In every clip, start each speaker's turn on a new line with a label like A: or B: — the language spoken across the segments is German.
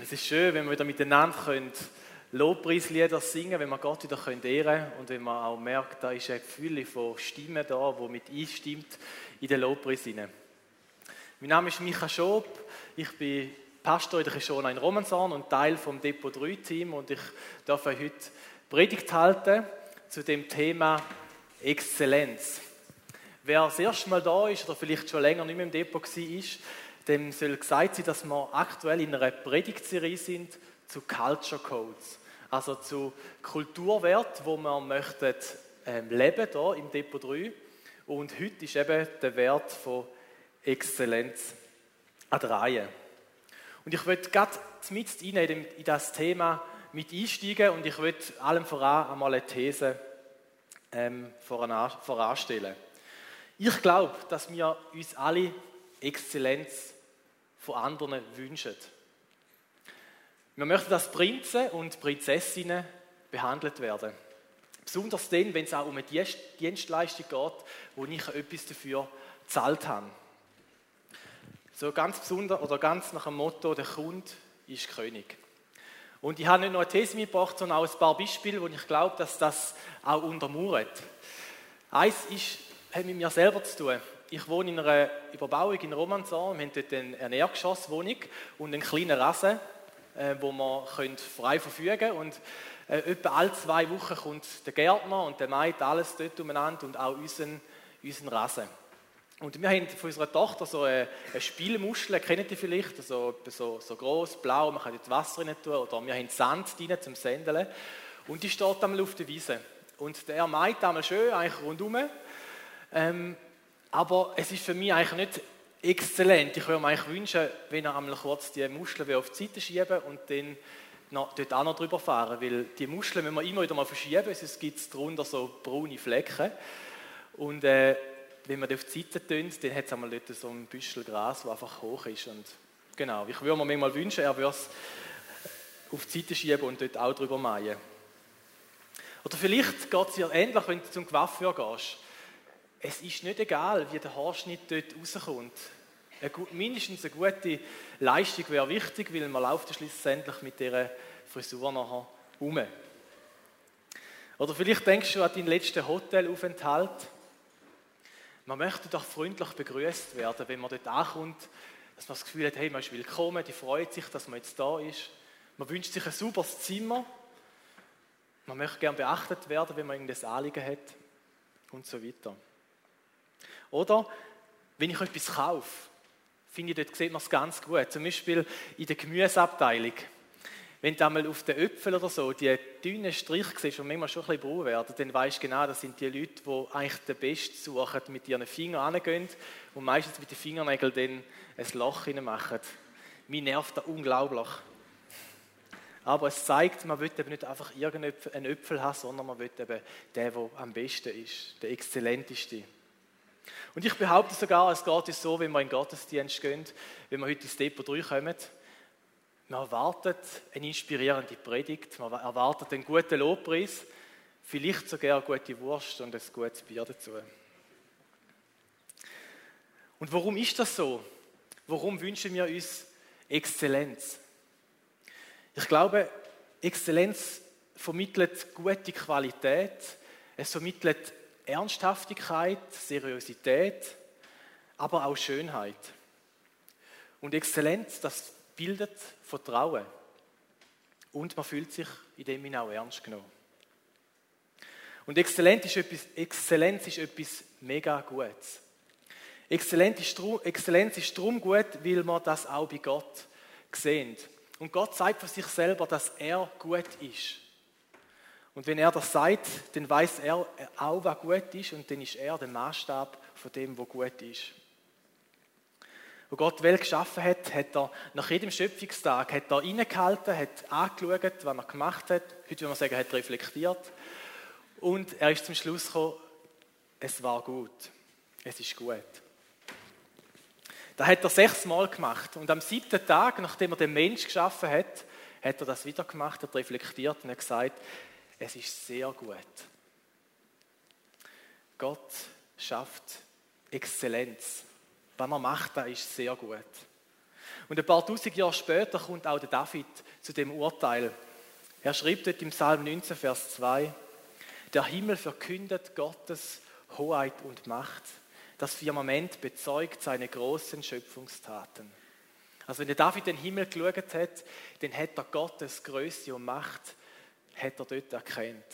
A: Es ist schön, wenn wir wieder miteinander können Lobpreislieder singen wenn wir Gott wieder können ehren und wenn man auch merkt, da ist ein Gefühl von Stimmen da, wo mit einstimmt in den Lobpreis hinein. Mein Name ist Micha Schob, ich bin Pastor in der Kishona in Romanshorn und Teil vom Depot 3 Team und ich darf heute Predigt halten zu dem Thema Exzellenz. Wer das erste Mal da ist oder vielleicht schon länger nicht mehr im Depot war, dem soll gesagt sein, dass wir aktuell in einer Predigtserie sind zu Culture Codes, also zu Kulturwert, wo wir möchten ähm, leben hier im Depot 3. Und heute ist eben der Wert von Exzellenz an der Reihe. Und ich möchte gerade mit in das Thema mit einsteigen und ich möchte allem voran einmal eine These ähm, voranstellen. Ich glaube, dass wir uns alle Exzellenz von anderen wünschen. Wir möchten, dass Prinzen und Prinzessinnen behandelt werden. Besonders dann, wenn es auch um eine Dienstleistung geht, wo ich etwas dafür gezahlt habe. So ganz besonders oder ganz nach dem Motto, der Kunde ist König. Und ich habe nicht nur eine These mitgebracht, sondern auch ein paar Beispiele, wo ich glaube, dass das auch untermauert. Eins ist, hat mit mir selber zu tun. Ich wohne in einer Überbauung in Romanzon. Wir haben dort eine Ernährgeschosswohnung und einen kleinen Rasen, äh, wo wir frei verfügen können. Und äh, etwa alle zwei Wochen kommt der Gärtner und der meint alles dort umeinander und auch unseren, unseren Rasen. Und wir haben von unserer Tochter so eine, Spielmuschel, kennt ihr vielleicht, so, so, so groß, blau, man kann dort Wasser rein tun, oder wir haben Sand drin zum Sändeln. Und die steht einmal auf der Wiese. Und der meint einmal schön, eigentlich rundum. Ähm, aber es ist für mich eigentlich nicht exzellent. Ich würde mir eigentlich wünschen, wenn er einmal kurz die Muscheln auf die Seite schieben und dann noch, dort auch noch drüber fahren, weil die Muscheln müssen wir immer wieder mal verschieben, sonst gibt es darunter so braune Flecken. Und äh, wenn man die auf die Seite tun, dann hat es einmal dort so ein Büschel Gras, das einfach hoch ist. Und genau, ich würde mir manchmal wünschen, er würde es auf die Seite schieben und dort auch drüber mähen. Oder vielleicht geht es dir ähnlich, wenn du zum Coiffeur gehst es ist nicht egal, wie der Haarschnitt dort rauskommt. Eine, mindestens eine gute Leistung wäre wichtig, weil man läuft schlussendlich mit dieser Frisur nachher um. Oder vielleicht denkst du an deinen letzten Hotelaufenthalt. Man möchte doch freundlich begrüßt werden, wenn man dort ankommt, dass man das Gefühl hat, hey, man ist willkommen, die freut sich, dass man jetzt da ist. Man wünscht sich ein sauberes Zimmer. Man möchte gern beachtet werden, wenn man irgendein Anliegen hat und so weiter. Oder wenn ich etwas kaufe, finde ich, dort sieht man es ganz gut. Zum Beispiel in der Gemüseabteilung. Wenn du einmal auf den Äpfeln oder so die dünnen Striche siehst, die manchmal schon ein bisschen braun werden, dann weißt du genau, das sind die Leute, die eigentlich den Besten suchen, mit ihren Fingern angehen und meistens mit den Fingernägeln dann ein Loch machen. Mir nervt das unglaublich. Aber es zeigt, man will eben nicht einfach irgendeinen Äpfel haben, sondern man will eben den, der am besten ist, der exzellenteste. Und ich behaupte sogar, es geht uns so, wenn wir in den Gottesdienst gehen, wenn wir heute ins Depot 3 kommen, man erwartet eine inspirierende Predigt, man erwartet einen guten Lobpreis, vielleicht sogar eine gute Wurst und ein gutes Bier dazu. Und warum ist das so? Warum wünschen wir uns Exzellenz? Ich glaube, Exzellenz vermittelt gute Qualität, es vermittelt Ernsthaftigkeit, Seriosität, aber auch Schönheit. Und Exzellenz, das bildet Vertrauen. Und man fühlt sich in dem Sinne auch ernst genommen. Und Exzellenz ist etwas, Exzellenz ist etwas mega Gutes. Exzellenz ist, Exzellenz ist darum gut, weil man das auch bei Gott sehen. Und Gott sagt von sich selber, dass er gut ist. Und wenn er das sagt, dann weiß er auch, was gut ist und dann ist er der Maßstab von dem, was gut ist. Wo Gott die Welt geschaffen hat, hat er nach jedem Schöpfungstag hat er innegehalten, hat angeschaut, was er gemacht hat. Heute würde man sagen, hat reflektiert. Und er ist zum Schluss gekommen, es war gut. Es ist gut. Das hat er sechsmal gemacht. Und am siebten Tag, nachdem er den Mensch geschaffen hat, hat er das wieder gemacht, hat reflektiert und hat gesagt, es ist sehr gut. Gott schafft Exzellenz. Was er macht, das ist sehr gut. Und ein paar tausend Jahre später kommt auch der David zu dem Urteil. Er schreibt dort im Psalm 19, Vers 2, der Himmel verkündet Gottes Hoheit und Macht. Das Firmament bezeugt seine großen Schöpfungstaten. Also wenn der David den Himmel geschaut hat, dann hat er Gottes Größe und Macht hat er dort erkannt.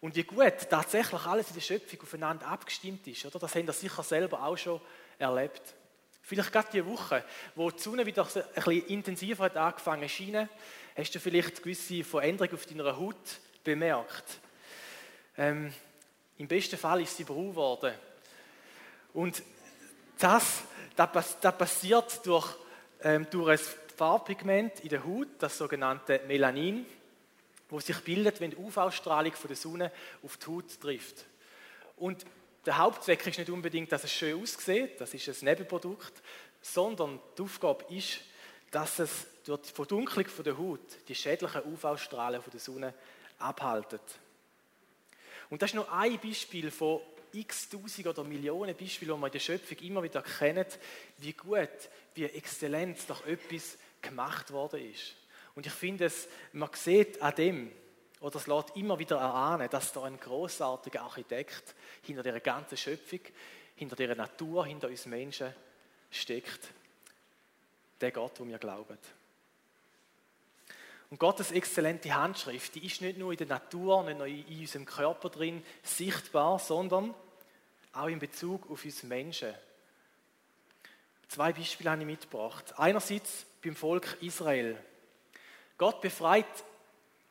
A: Und wie gut tatsächlich alles in der Schöpfung aufeinander abgestimmt ist, oder? das haben wir sicher selber auch schon erlebt. Vielleicht gerade die Woche, wo die Sonne wieder ein bisschen intensiver hat angefangen zu scheinen, hast du vielleicht gewisse Veränderungen auf deiner Haut bemerkt. Ähm, Im besten Fall ist sie braun geworden. Und das, das, das passiert durch, ähm, durch ein Farbpigment in der Haut, das sogenannte Melanin, wo sich bildet, wenn die UV-Strahlung von der Sonne auf die Haut trifft. Und der Hauptzweck ist nicht unbedingt, dass es schön aussieht, das ist ein Nebenprodukt, sondern die Aufgabe ist, dass es durch die Verdunklung der Haut die schädlichen UV-Strahlen der Sonne abhaltet. Und das ist nur ein Beispiel von x Tausend oder Millionen Beispielen, die man in der Schöpfung immer wieder kennt, wie gut, wie exzellent doch etwas gemacht worden ist. Und ich finde es, man sieht an dem, oder es lässt immer wieder erahnen, dass da ein großartiger Architekt hinter der ganzen Schöpfung, hinter der Natur, hinter uns Menschen steckt. Der Gott, wo wir glauben. Und Gottes exzellente Handschrift, die ist nicht nur in der Natur, nicht nur in unserem Körper drin sichtbar, sondern auch in Bezug auf uns Menschen. Zwei Beispiele habe ich mitgebracht. Einerseits beim Volk Israel. Gott befreit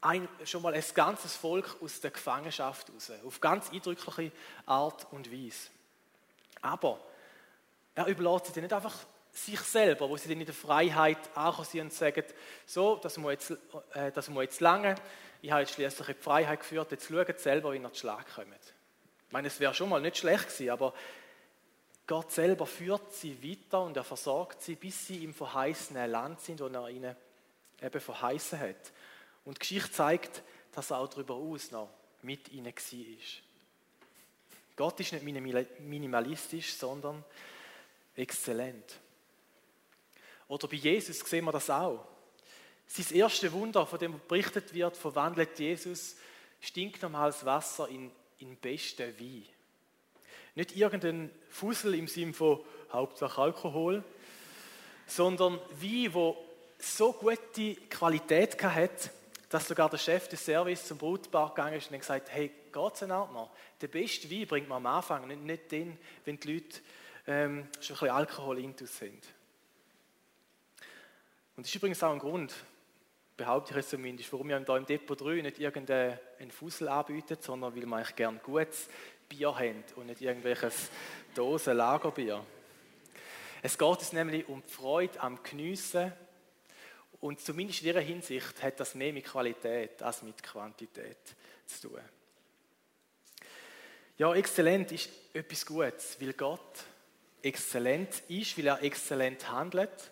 A: ein, schon mal ein ganzes Volk aus der Gefangenschaft raus, auf ganz eindrückliche Art und Weise. Aber er überlässt sie nicht einfach sich selber, wo sie dann in der Freiheit ankommen und sagen, so, das muss jetzt, äh, das muss jetzt lange, ich habe jetzt schließlich in die Freiheit geführt, jetzt schaut selber, wie ihr zu Schlag kommt. Ich meine, es wäre schon mal nicht schlecht gewesen, aber Gott selber führt sie weiter und er versorgt sie, bis sie im verheißenen Land sind, wo er ihnen eben verheißen hat. Und die Geschichte zeigt, dass er auch darüber aus noch mit ihnen war. Gott ist nicht minimalistisch, sondern exzellent. Oder bei Jesus sehen wir das auch. Sein erstes Wunder, von dem berichtet wird, verwandelt Jesus stinknormales Wasser in, in besten Wein. Nicht irgendein Fussel im Sinne von Hauptsache Alkohol, sondern Wein, wo so gute Qualität hat, dass sogar der Chef des Service zum Brutbar gegangen ist und gesagt hey, geht's in Ordnung? Der beste Wein bringt man am Anfang, nicht, nicht den, wenn die Leute ähm, schon ein bisschen Alkohol intus sind. Und das ist übrigens auch ein Grund, behaupte ich es zumindest, warum wir hier im Depot 3 nicht irgendeinen Fussel anbieten, sondern weil wir eigentlich gerne gutes Bier haben und nicht irgendwelches Dosen-Lagerbier. Es geht uns nämlich um die Freude am Geniessen und zumindest in dieser Hinsicht hat das mehr mit Qualität als mit Quantität zu tun. Ja, exzellent ist etwas Gutes, weil Gott exzellent ist, weil er exzellent handelt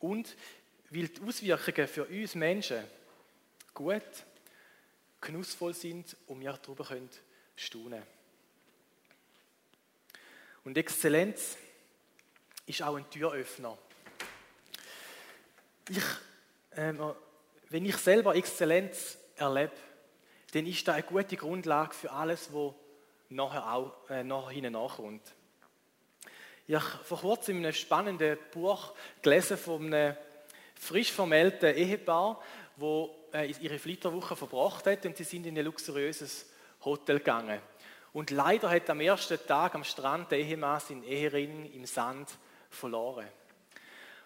A: und weil die Auswirkungen für uns Menschen gut, genussvoll sind und wir darüber können staunen Und Exzellenz ist auch ein Türöffner. Ich, äh, wenn ich selber Exzellenz erlebe, dann ist das eine gute Grundlage für alles, was nachher auch äh, nachher nachkommt. Ich habe vor kurzem in einem spannenden Buch gelesen von einem frisch vermählten Ehepaar, wo äh, ihre Flitterwoche verbracht hat und sie sind in ein luxuriöses Hotel gegangen. Und leider hat am ersten Tag am Strand der Ehemann seinen Ehering im Sand verloren.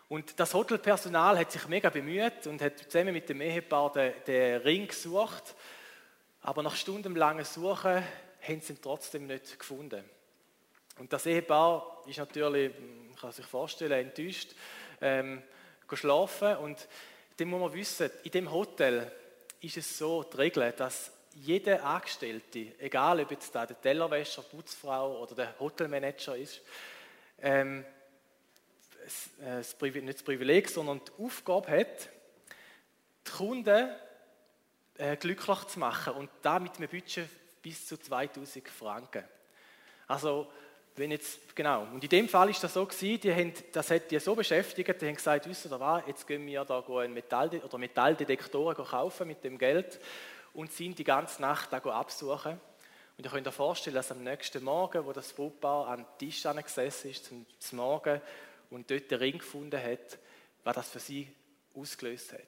A: Und das Hotelpersonal hat sich mega bemüht und hat zusammen mit dem Ehepaar den, den Ring gesucht. Aber nach stundenlangen Suchen haben sie ihn trotzdem nicht gefunden. Und das Ehepaar ist natürlich, man kann sich vorstellen, enttäuscht. Ähm, schlafen. Und dann muss man wissen, in dem Hotel ist es so die dass jeder Angestellte, egal ob da der Tellerwäscher, Putzfrau oder der Hotelmanager ist, ähm, das, nicht das Privileg, sondern die Aufgabe hat, die Kunden äh, glücklich zu machen und damit mit einem Budget bis zu 2000 Franken. Also wenn jetzt, genau, und in dem Fall ist das so gewesen, die haben, das hat die so beschäftigt, die haben gesagt, wisst ihr was, jetzt gehen wir da einen Metall, oder Metalldetektoren kaufen mit dem Geld und sind die ganze Nacht da absuchen. Und ihr könnt euch vorstellen, dass am nächsten Morgen, wo das Brautpaar an den Tisch gesessen ist, zum, zum Morgen, und dort den Ring gefunden hat, was das für sie ausgelöst hat.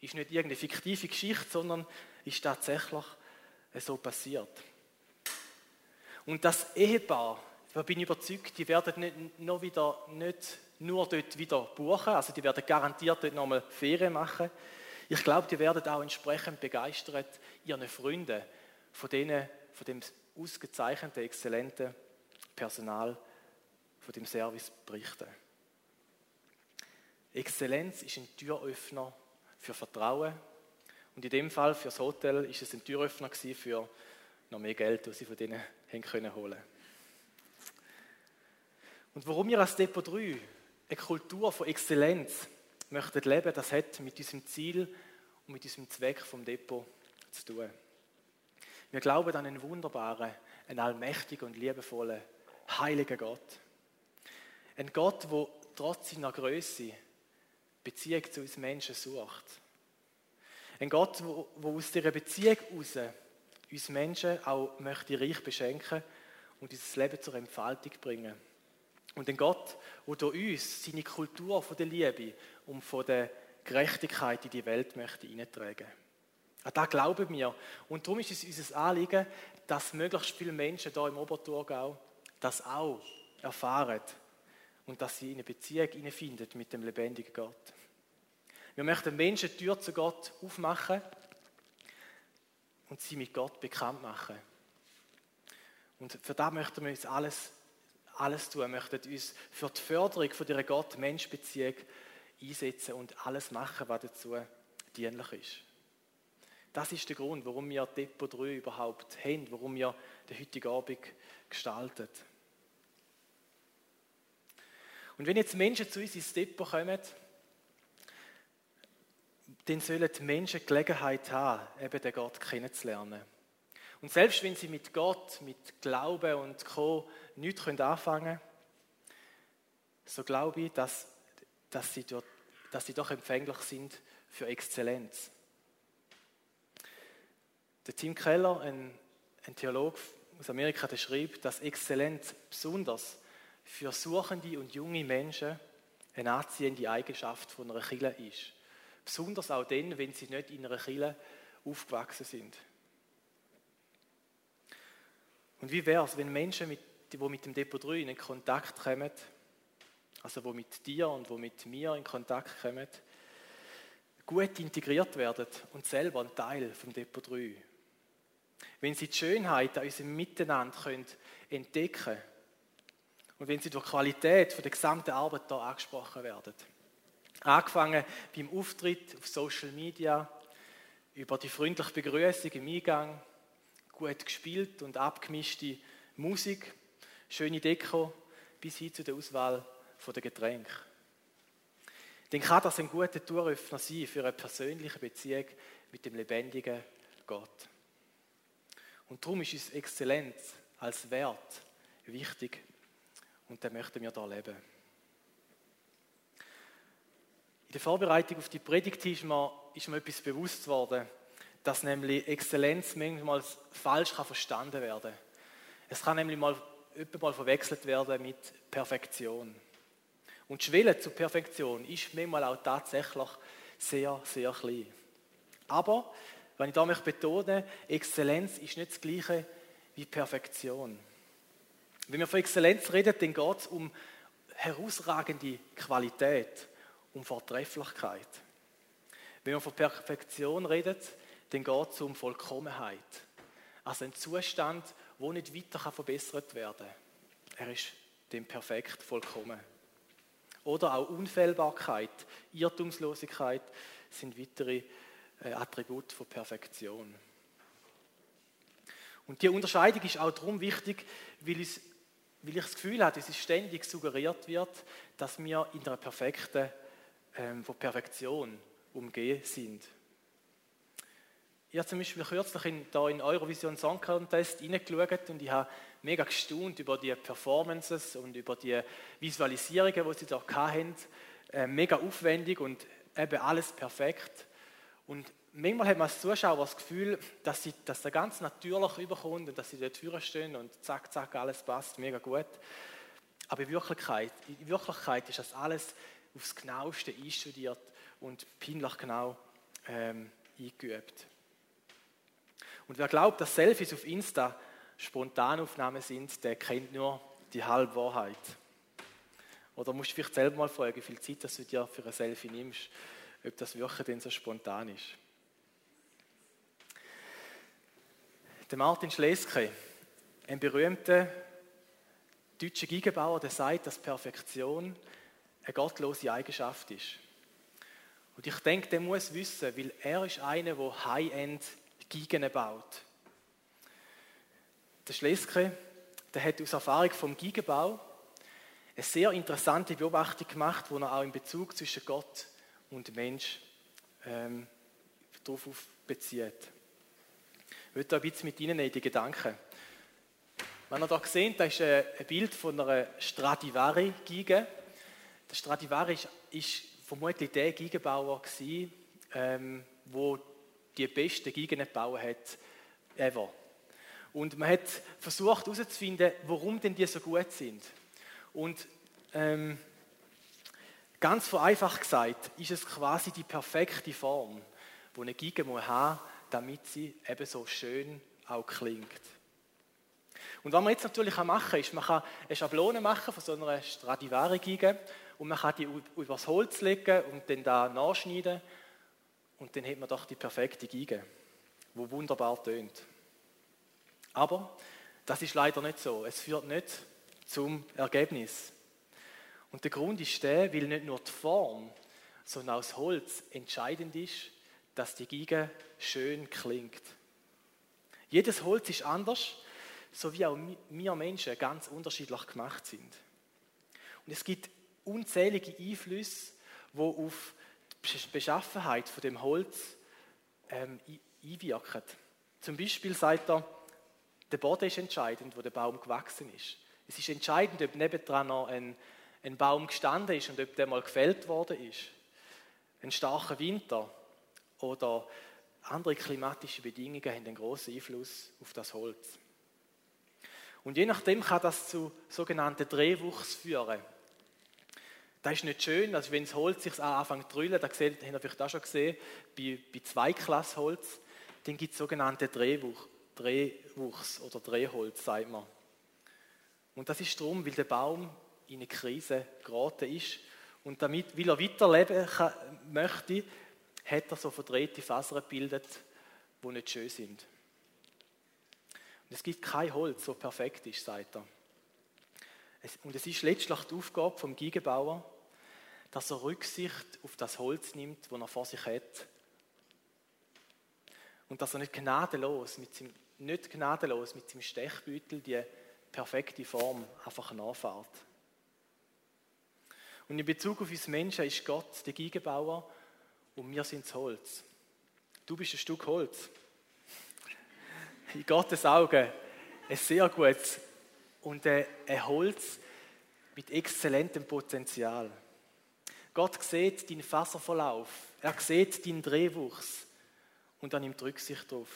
A: Ist nicht irgendeine fiktive Geschichte, sondern ist tatsächlich so passiert. Und das Ehepaar, da bin ich überzeugt, die werden nicht, noch wieder, nicht nur dort wieder buchen, also die werden garantiert dort nochmal Ferien machen. Ich glaube, die werden auch entsprechend begeistert ihren Freunden von, denen, von dem ausgezeichneten, exzellenten Personal, von dem Service berichten. Exzellenz ist ein Türöffner für Vertrauen und in dem Fall für das Hotel ist es ein Türöffner für noch mehr Geld, das sie von denen haben können holen. Und warum wir als Depot 3 eine Kultur von Exzellenz möchten leben, das hat mit diesem Ziel und mit diesem Zweck vom Depot zu tun. Wir glauben an einen wunderbaren, einen allmächtigen und liebevollen, heiligen Gott. Ein Gott, der trotz seiner Größe Beziehung zu uns Menschen sucht. Ein Gott, der aus dieser Beziehung heraus uns Menschen auch möchte reich beschenken und dieses Leben zur Entfaltung bringen. Und ein Gott, der durch uns seine Kultur von der Liebe und von der Gerechtigkeit in die Welt möchte hineintragen. An das glauben wir. Und darum ist es unser Anliegen, dass möglichst viele Menschen hier im Oberthurgau das auch erfahren und dass sie in eine Beziehung finden mit dem lebendigen Gott. Wir möchten Menschen die Tür zu Gott aufmachen und sie mit Gott bekannt machen. Und für das möchten wir uns alles, alles tun, möchten uns für die Förderung von dieser Gott-Mensch-Beziehung einsetzen und alles machen, was dazu dienlich ist. Das ist der Grund, warum wir Depot 3 überhaupt haben, warum wir den heutigen Abend gestalten. Und wenn jetzt Menschen zu uns ins Depot kommen, dann sollen die Menschen Gelegenheit haben, eben den Gott kennenzulernen. Und selbst wenn sie mit Gott, mit Glauben und Co. nichts anfangen können, so glaube ich, dass, dass, sie dort, dass sie doch empfänglich sind für Exzellenz. Der Tim Keller, ein, ein Theologe aus Amerika, der schreibt, dass Exzellenz besonders für suchende und junge Menschen eine anziehende Eigenschaft von einer Kirche ist. Besonders auch dann, wenn sie nicht in einer Kirche aufgewachsen sind. Und wie wäre es, wenn Menschen, mit, die mit dem Depot 3 in Kontakt kommen, also wo mit dir und wo mit mir in Kontakt kommen, gut integriert werden und selber ein Teil vom Depot 3. Wenn sie die Schönheit an unserem Miteinander können entdecken können und wenn sie durch die Qualität der gesamten Arbeit hier angesprochen werden. Angefangen beim Auftritt auf Social Media, über die freundliche Begrüßung im Eingang, gut gespielt und abgemischte Musik, schöne Deko, bis hin zu der Auswahl der Getränke. Dann kann das ein guter Türöffner sein für eine persönliche Beziehung mit dem lebendigen Gott. Und darum ist uns Exzellenz als Wert wichtig und den möchten wir da leben der Vorbereitung auf die Predigt ist mir, ist mir etwas bewusst worden, dass nämlich Exzellenz manchmal falsch kann verstanden werden Es kann nämlich mal, mal verwechselt werden mit Perfektion. Und die Schwelle zur Perfektion ist manchmal auch tatsächlich sehr, sehr klein. Aber, wenn ich da betonen, Exzellenz ist nicht das Gleiche wie Perfektion. Wenn wir von Exzellenz reden, dann geht es um herausragende Qualität um Vortrefflichkeit. Wenn man von Perfektion redet, dann geht es um Vollkommenheit. Also ein Zustand, der nicht weiter verbessert werden kann. Er ist dem perfekt vollkommen. Oder auch Unfehlbarkeit, Irrtumslosigkeit sind weitere äh, Attribute von Perfektion. Und die Unterscheidung ist auch darum wichtig, weil, ich das Gefühl habe, dass es ständig suggeriert wird, dass wir in einer perfekten ähm, von Perfektion umgehen sind. Ich habe zum Beispiel kürzlich in, da in Eurovision Song Contest reingeschaut und ich habe mega gestaunt über die Performances und über die Visualisierungen, die sie da hatten. Äh, mega aufwendig und eben alles perfekt. Und manchmal hat man als Zuschauer das Gefühl, dass, sie, dass ganz natürlich überkommt und dass sie dort Türen stehen und zack, zack, alles passt, mega gut. Aber in Wirklichkeit, in Wirklichkeit ist das alles aufs Genaueste einstudiert und peinlich genau ähm, eingeübt. Und wer glaubt, dass Selfies auf Insta Spontanaufnahmen sind, der kennt nur die halbe Wahrheit. Oder musst du vielleicht selber mal fragen, wie viel Zeit dass du dir für ein Selfie nimmst, ob das wirklich denn so spontan ist. Der Martin Schleske, ein berühmter deutscher Gigebauer, der sagt, dass Perfektion eine gottlose Eigenschaft ist. Und ich denke, der muss wissen, weil er ist einer, der High-End Gigen baut. Der Schleske, der hat aus Erfahrung vom Gigenbau eine sehr interessante Beobachtung gemacht, wo er auch in Bezug zwischen Gott und Mensch ähm, darauf bezieht. Ich möchte ein bisschen mit Ihnen in die Gedanken. Wenn ihr hier seht, das ist ein Bild von einer Stradivari-Giga. Der Stradivari ist, ist vermutlich der Gigenbauer gewesen, ähm, die besten Gigen gebaut hat ever. Und man hat versucht herauszufinden, warum denn die so gut sind. Und ähm, ganz vereinfacht gesagt ist es quasi die perfekte Form, die eine muss haben, damit sie eben so schön auch klingt. Und was man jetzt natürlich machen kann, ist, man kann eine Schablone machen von so einer Stradivari-Giga und man kann die übers Holz legen und dann da nachschneiden und dann hat man doch die perfekte Giga, wo wunderbar tönt. Aber das ist leider nicht so. Es führt nicht zum Ergebnis. Und der Grund ist der, weil nicht nur die Form, sondern auch das Holz entscheidend ist, dass die Giga schön klingt. Jedes Holz ist anders, so wie auch wir Menschen ganz unterschiedlich gemacht sind. Und es gibt unzählige Einflüsse, die auf Beschaffenheit von dem Holz ähm, einwirken. Zum Beispiel sagt er, der Boden ist entscheidend, wo der Baum gewachsen ist. Es ist entscheidend, ob nebendran noch ein, ein Baum gestanden ist und ob der mal gefällt worden ist. Ein starker Winter oder andere klimatische Bedingungen haben einen großen Einfluss auf das Holz. Und je nachdem kann das zu sogenannten Drehwuchs führen. Das ist nicht schön, also wenn das Holz sich anfängt zu drüllen, das habt ihr vielleicht auch schon gesehen, bei, bei Zweiklassholz, dann gibt es sogenannte Drehwuch, Drehwuchs oder Drehholz, sagt man. Und das ist darum, weil der Baum in eine Krise geraten ist und damit, weil er weiterleben kann, möchte, hat er so verdrehte Fasern gebildet, die nicht schön sind. Und es gibt kein Holz, so perfekt ist, sagt er. Und es ist letztlich die Aufgabe vom Gigebauer, dass er Rücksicht auf das Holz nimmt, das er vor sich hat. Und dass er nicht gnadenlos mit seinem, nicht gnadenlos mit seinem Stechbeutel die perfekte Form einfach nachfährt. Und in Bezug auf uns Menschen ist Gott der Gigebauer und wir sind das Holz. Du bist ein Stück Holz. In Gottes Augen ein sehr gutes und ein Holz mit exzellentem Potenzial. Gott sieht deinen Faserverlauf, er sieht deinen Drehwuchs und er nimmt Rücksicht darauf.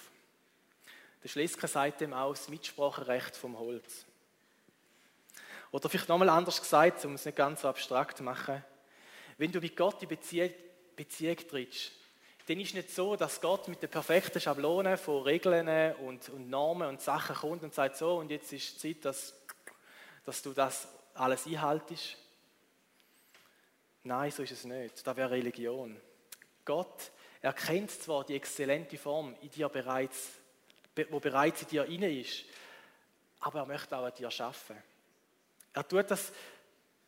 A: Der Schlesker sagt dem aus Mitspracherecht vom Holz. Oder vielleicht nochmal anders gesagt, um es nicht ganz so abstrakt zu machen. Wenn du mit Gott in Beziehung, Beziehung trittst, dann ist es nicht so, dass Gott mit der perfekten Schablone von Regeln und, und Normen und Sachen kommt und sagt so, und jetzt ist Zeit, dass, dass du das alles einhaltest. Nein, so ist es nicht. Das wäre Religion. Gott erkennt zwar die exzellente Form in dir bereits, wo bereits in dir inne ist, aber er möchte auch an dir schaffen. Er tut das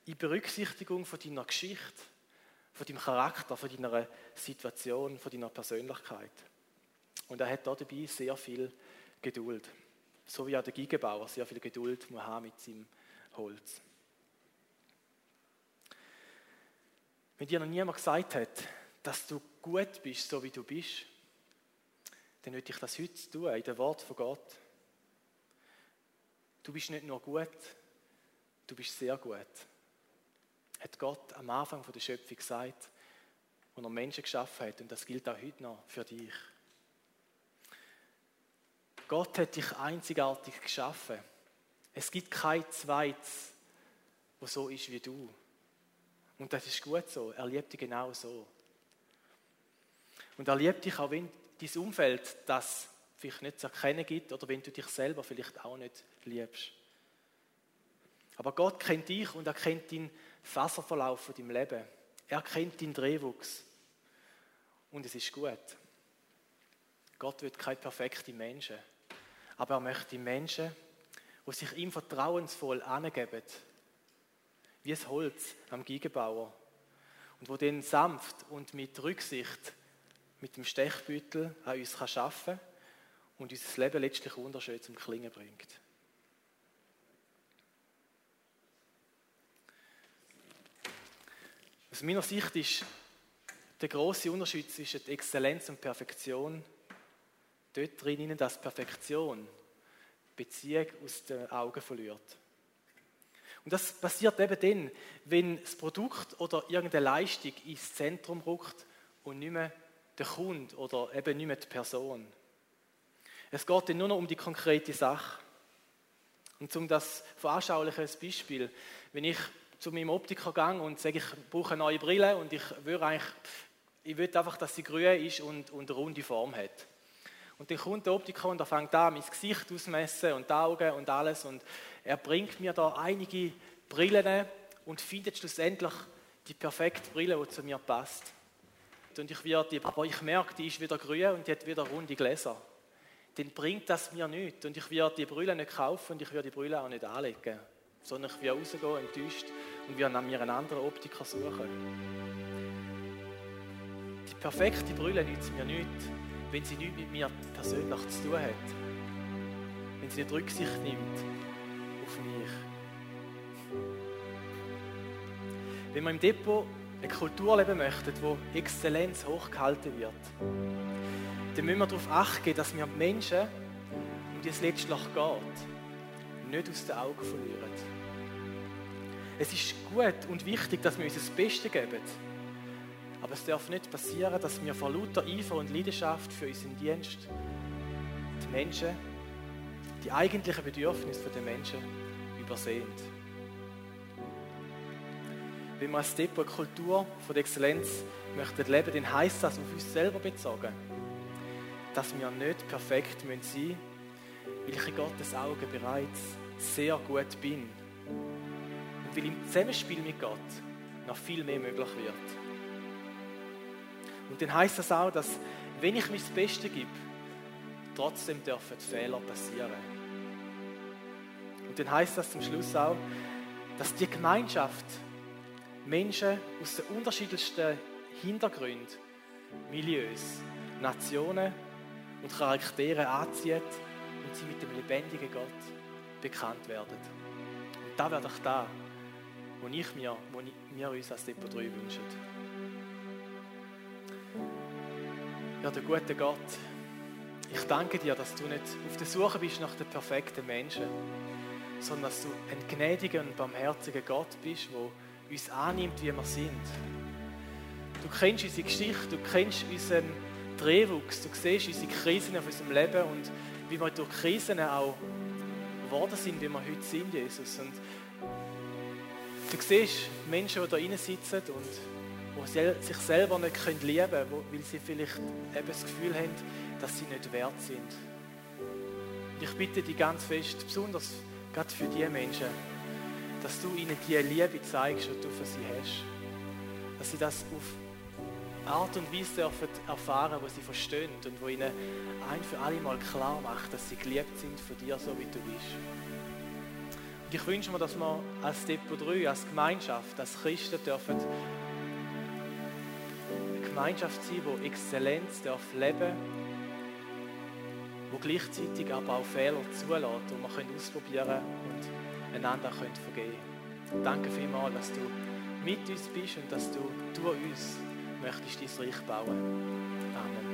A: in Berücksichtigung von deiner Geschichte, von deinem Charakter, von deiner Situation, von deiner Persönlichkeit. Und er hat dabei sehr viel Geduld. So wie auch der Gigebauer sehr viel Geduld muss haben mit seinem Holz. Wenn dir noch niemand gesagt hat, dass du gut bist, so wie du bist, dann würde ich das heute tun, in dem Wort von Gott. Du bist nicht nur gut, du bist sehr gut. Hat Gott am Anfang der Schöpfung gesagt, wo er Menschen geschaffen hat, und das gilt auch heute noch für dich. Gott hat dich einzigartig geschaffen. Es gibt kein zweites, wo so ist wie du. Und das ist gut so. Er liebt dich genau so. Und er liebt dich auch, wenn dein Umfeld das vielleicht nicht zu erkennen gibt oder wenn du dich selber vielleicht auch nicht liebst. Aber Gott kennt dich und er kennt deinen Faserverlauf von deinem Leben. Er kennt deinen Drehwuchs. Und es ist gut. Gott wird keine perfekten Menschen. Aber er möchte Menschen, die sich ihm vertrauensvoll angeben, wie das Holz am Geigenbauer. Und wo dann sanft und mit Rücksicht mit dem Stechbüttel an uns kann schaffen und unser Leben letztlich wunderschön zum Klingen bringt. Aus meiner Sicht ist der große Unterschied zwischen Exzellenz und Perfektion dort drin, dass Perfektion Beziehung aus den Augen verliert. Und das passiert eben dann, wenn das Produkt oder irgendeine Leistung ins Zentrum rückt und nicht mehr der Kunde oder eben nicht mehr die Person. Es geht dann nur noch um die konkrete Sache. Und um das veranschaulichen Beispiel, wenn ich zu meinem Optiker gehe und sage, ich brauche eine neue Brille und ich will eigentlich, ich will einfach, dass sie grün ist und, und eine runde Form hat. Und dann kommt der Optiker und er fängt an, mein Gesicht ausmessen und die Augen und alles und er bringt mir da einige Brillen und findet schlussendlich die perfekte Brille, die zu mir passt. Und ich, werde, aber ich merke, die ist wieder grün und die hat wieder runde Gläser. Dann bringt das mir nichts. Und ich werde die Brille nicht kaufen und ich werde die Brille auch nicht anlegen. Sondern ich werde rausgehen, enttäuscht und werde mir einen anderen Optiker suchen. Die perfekte Brille nützt mir nichts, wenn sie nichts mit mir persönlich zu tun hat. Wenn sie nicht Rücksicht nimmt auf mich. Wenn man im Depot eine Kultur leben möchten, wo Exzellenz hochgehalten wird, dann müssen wir darauf achten, dass wir die Menschen, um die es letztlich geht, nicht aus den Augen verlieren. Es ist gut und wichtig, dass wir uns das Beste geben. Aber es darf nicht passieren, dass wir vor lauter Eifer und Leidenschaft für unseren Dienst die Menschen, die eigentlichen Bedürfnisse der Menschen übersehen wenn wir als Depot Kultur von der Exzellenz möchten leben, dann heisst das auf uns selber bezogen, dass wir nicht perfekt sein müssen, weil ich in Gottes Augen bereits sehr gut bin. Und weil im Zusammenspiel mit Gott noch viel mehr möglich wird. Und dann heisst das auch, dass wenn ich mein Bestes gebe, trotzdem dürfen Fehler passieren. Und dann heisst das zum Schluss auch, dass die Gemeinschaft Menschen aus den unterschiedlichsten Hintergründen, Milieus, Nationen und Charakteren anzieht und sie mit dem lebendigen Gott bekannt werden. Und da wäre doch da, wo ich mir, wo wir uns als Depot 3 wünschen. Ja, der gute Gott, ich danke dir, dass du nicht auf der Suche bist nach den perfekten Menschen, sondern dass du ein gnädiger und barmherziger Gott bist, der uns annimmt, wie wir sind. Du kennst unsere Geschichte, du kennst unseren Drehwuchs, du siehst unsere Krisen auf unserem Leben und wie wir durch Krisen auch geworden sind, wie wir heute sind, Jesus. Und du siehst Menschen, die da drinnen sitzen und die sich selber nicht lieben können, weil sie vielleicht eben das Gefühl haben, dass sie nicht wert sind. Und ich bitte dich ganz fest, besonders gerade für diese Menschen, dass du ihnen die Liebe zeigst, die du für sie hast. Dass sie das auf Art und Weise dürfen erfahren, wo sie verstehen und wo ihnen ein für alle Mal klar macht, dass sie geliebt sind von dir, so wie du bist. Und ich wünsche mir, dass wir als Depot 3, als Gemeinschaft, als Christen dürfen Gemeinschaft sein, die Exzellenz darf leben wo gleichzeitig aber auch Fehler zulässt, die wir ausprobieren können einander können vergeben können. Danke vielmals, dass du mit uns bist und dass du durch uns möchtest dein Reich bauen. Amen.